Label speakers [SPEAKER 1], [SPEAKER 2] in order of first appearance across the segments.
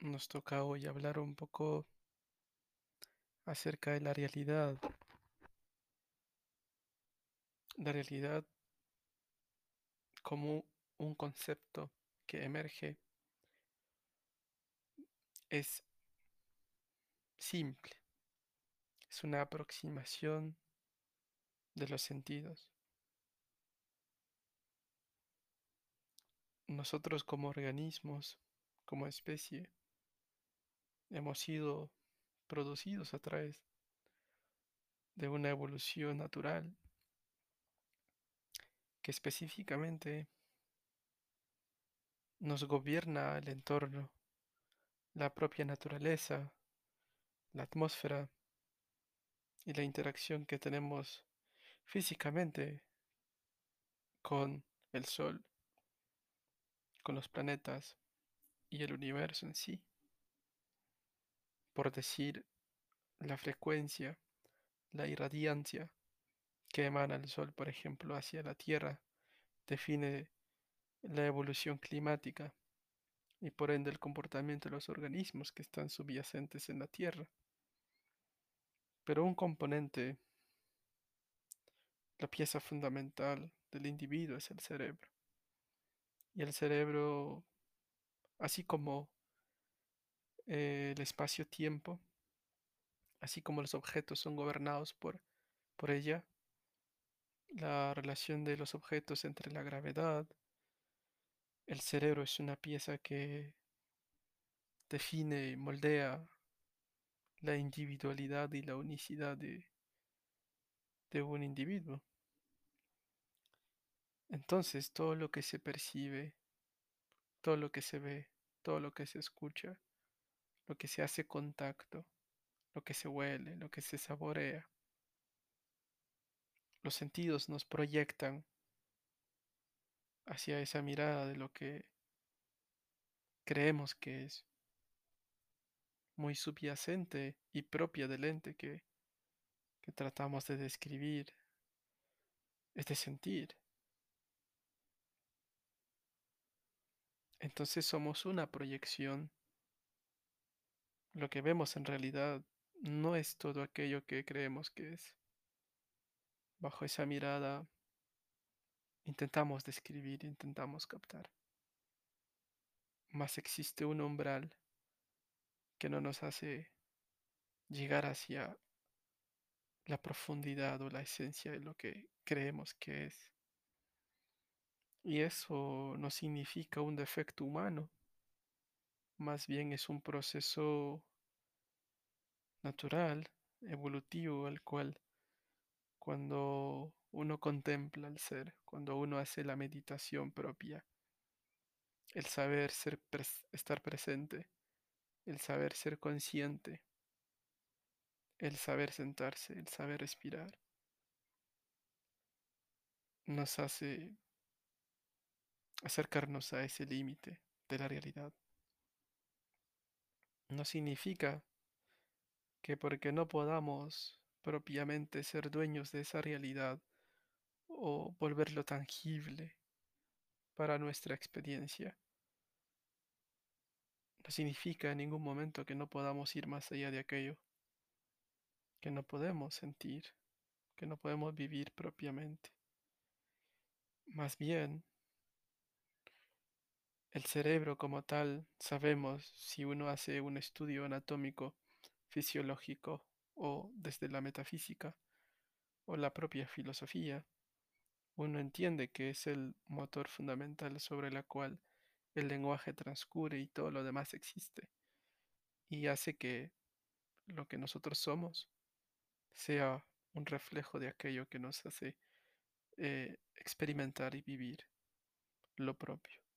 [SPEAKER 1] Nos toca hoy hablar un poco acerca de la realidad. La realidad como un concepto que emerge es simple. Es una aproximación de los sentidos. Nosotros como organismos, como especie, hemos sido producidos a través de una evolución natural que específicamente nos gobierna el entorno, la propia naturaleza, la atmósfera y la interacción que tenemos físicamente con el Sol, con los planetas y el universo en sí. Por decir, la frecuencia, la irradiancia que emana el Sol, por ejemplo, hacia la Tierra, define la evolución climática y por ende el comportamiento de los organismos que están subyacentes en la Tierra. Pero un componente, la pieza fundamental del individuo es el cerebro. Y el cerebro, así como eh, el espacio-tiempo, así como los objetos son gobernados por, por ella, la relación de los objetos entre la gravedad, el cerebro es una pieza que define y moldea la individualidad y la unicidad de, de un individuo. Entonces todo lo que se percibe, todo lo que se ve, todo lo que se escucha, lo que se hace contacto, lo que se huele, lo que se saborea, los sentidos nos proyectan hacia esa mirada de lo que creemos que es muy subyacente y propia del ente que, que tratamos de describir, es de sentir. Entonces somos una proyección. Lo que vemos en realidad no es todo aquello que creemos que es. Bajo esa mirada intentamos describir, intentamos captar. Mas existe un umbral que no nos hace llegar hacia la profundidad o la esencia de lo que creemos que es. Y eso no significa un defecto humano, más bien es un proceso natural, evolutivo, al cual cuando uno contempla al ser, cuando uno hace la meditación propia, el saber ser estar presente, el saber ser consciente, el saber sentarse, el saber respirar, nos hace acercarnos a ese límite de la realidad. No significa que porque no podamos propiamente ser dueños de esa realidad o volverlo tangible para nuestra experiencia, no significa en ningún momento que no podamos ir más allá de aquello, que no podemos sentir, que no podemos vivir propiamente. Más bien, el cerebro como tal, sabemos si uno hace un estudio anatómico, fisiológico o desde la metafísica o la propia filosofía, uno entiende que es el motor fundamental sobre la cual el lenguaje transcurre y todo lo demás existe y hace que lo que nosotros somos sea un reflejo de aquello que nos hace eh, experimentar y vivir lo propio.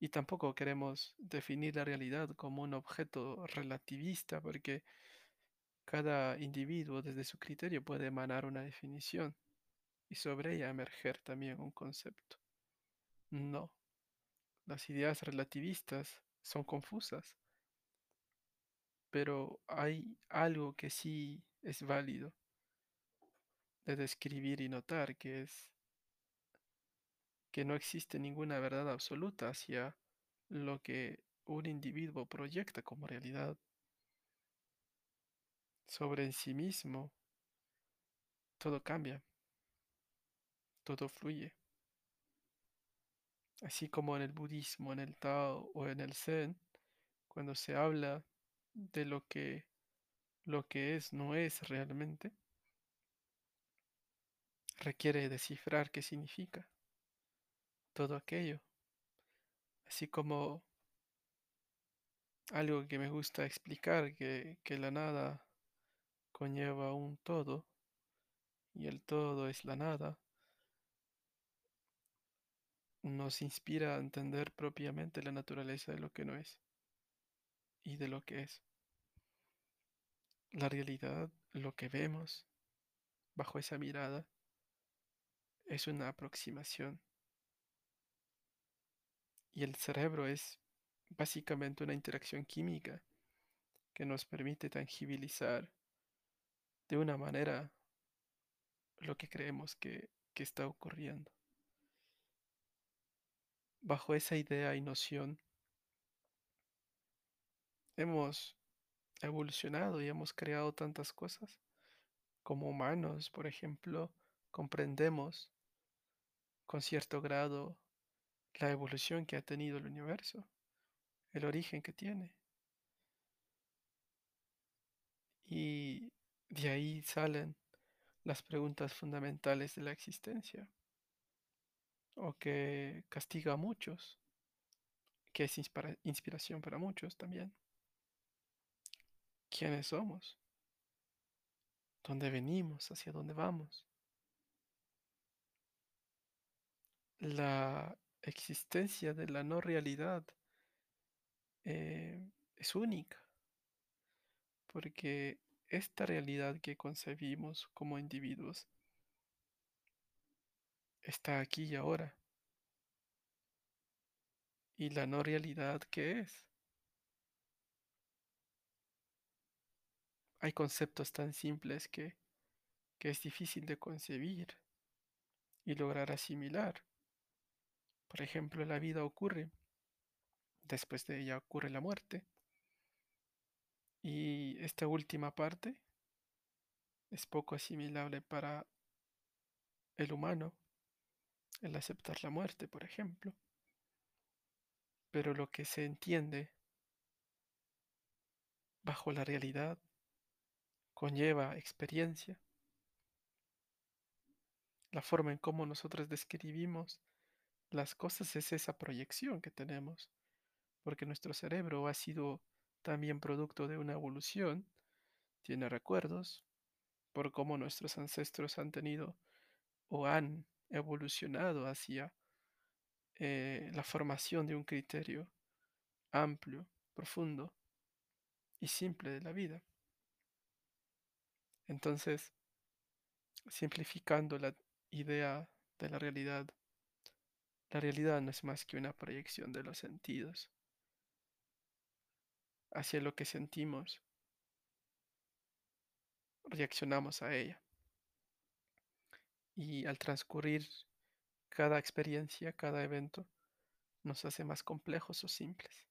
[SPEAKER 1] Y tampoco queremos definir la realidad como un objeto relativista, porque cada individuo desde su criterio puede emanar una definición y sobre ella emerger también un concepto. No, las ideas relativistas son confusas, pero hay algo que sí es válido de describir y notar, que es que no existe ninguna verdad absoluta hacia lo que un individuo proyecta como realidad. Sobre en sí mismo, todo cambia, todo fluye. Así como en el budismo, en el Tao o en el Zen, cuando se habla de lo que lo que es no es realmente, requiere descifrar qué significa todo aquello. Así como algo que me gusta explicar, que, que la nada conlleva un todo y el todo es la nada, nos inspira a entender propiamente la naturaleza de lo que no es y de lo que es. La realidad, lo que vemos bajo esa mirada, es una aproximación. Y el cerebro es básicamente una interacción química que nos permite tangibilizar de una manera lo que creemos que, que está ocurriendo. Bajo esa idea y noción, hemos evolucionado y hemos creado tantas cosas. Como humanos, por ejemplo, comprendemos con cierto grado la evolución que ha tenido el universo, el origen que tiene. Y de ahí salen las preguntas fundamentales de la existencia, o que castiga a muchos, que es inspiración para muchos también. ¿Quiénes somos? ¿Dónde venimos? ¿Hacia dónde vamos? La existencia de la no realidad eh, es única, porque esta realidad que concebimos como individuos está aquí y ahora. ¿Y la no realidad qué es? Hay conceptos tan simples que, que es difícil de concebir y lograr asimilar. Por ejemplo, la vida ocurre, después de ella ocurre la muerte. Y esta última parte es poco asimilable para el humano, el aceptar la muerte, por ejemplo. Pero lo que se entiende bajo la realidad conlleva experiencia. La forma en cómo nosotros describimos las cosas es esa proyección que tenemos, porque nuestro cerebro ha sido también producto de una evolución, tiene recuerdos por cómo nuestros ancestros han tenido o han evolucionado hacia eh, la formación de un criterio amplio, profundo y simple de la vida. Entonces, simplificando la idea de la realidad, la realidad no es más que una proyección de los sentidos hacia lo que sentimos. Reaccionamos a ella. Y al transcurrir cada experiencia, cada evento, nos hace más complejos o simples.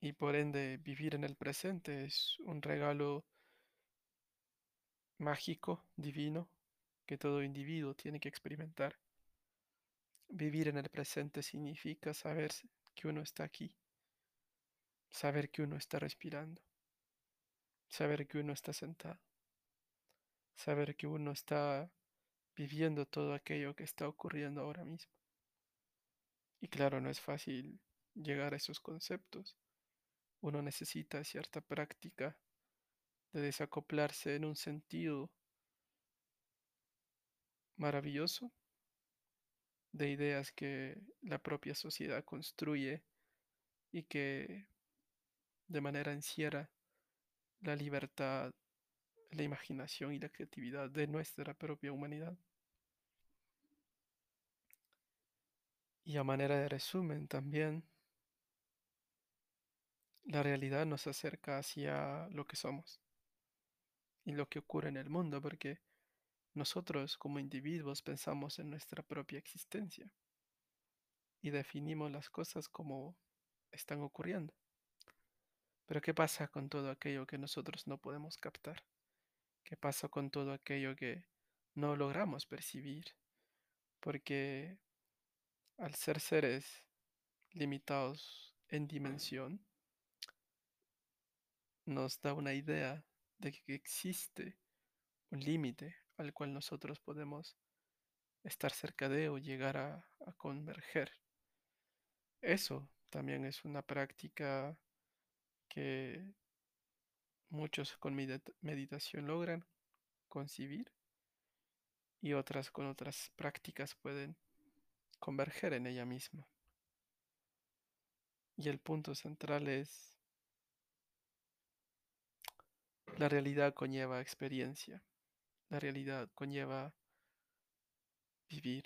[SPEAKER 1] Y por ende, vivir en el presente es un regalo mágico, divino, que todo individuo tiene que experimentar. Vivir en el presente significa saber que uno está aquí, saber que uno está respirando, saber que uno está sentado, saber que uno está viviendo todo aquello que está ocurriendo ahora mismo. Y claro, no es fácil llegar a esos conceptos. Uno necesita cierta práctica de desacoplarse en un sentido maravilloso de ideas que la propia sociedad construye y que de manera encierra la libertad, la imaginación y la creatividad de nuestra propia humanidad. Y a manera de resumen también, la realidad nos acerca hacia lo que somos y lo que ocurre en el mundo, porque nosotros como individuos pensamos en nuestra propia existencia y definimos las cosas como están ocurriendo. Pero ¿qué pasa con todo aquello que nosotros no podemos captar? ¿Qué pasa con todo aquello que no logramos percibir? Porque al ser seres limitados en dimensión, nos da una idea de que existe un límite al cual nosotros podemos estar cerca de o llegar a, converger. Eso también es una práctica que muchos con meditación logran concibir y otras con otras prácticas pueden converger en ella misma. Y el punto central es la realidad conlleva experiencia, la realidad conlleva vivir.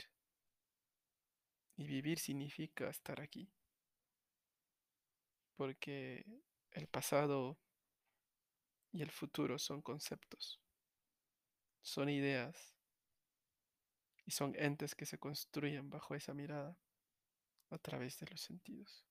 [SPEAKER 1] Y vivir significa estar aquí. Porque el pasado y el futuro son conceptos, son ideas y son entes que se construyen bajo esa mirada a través de los sentidos.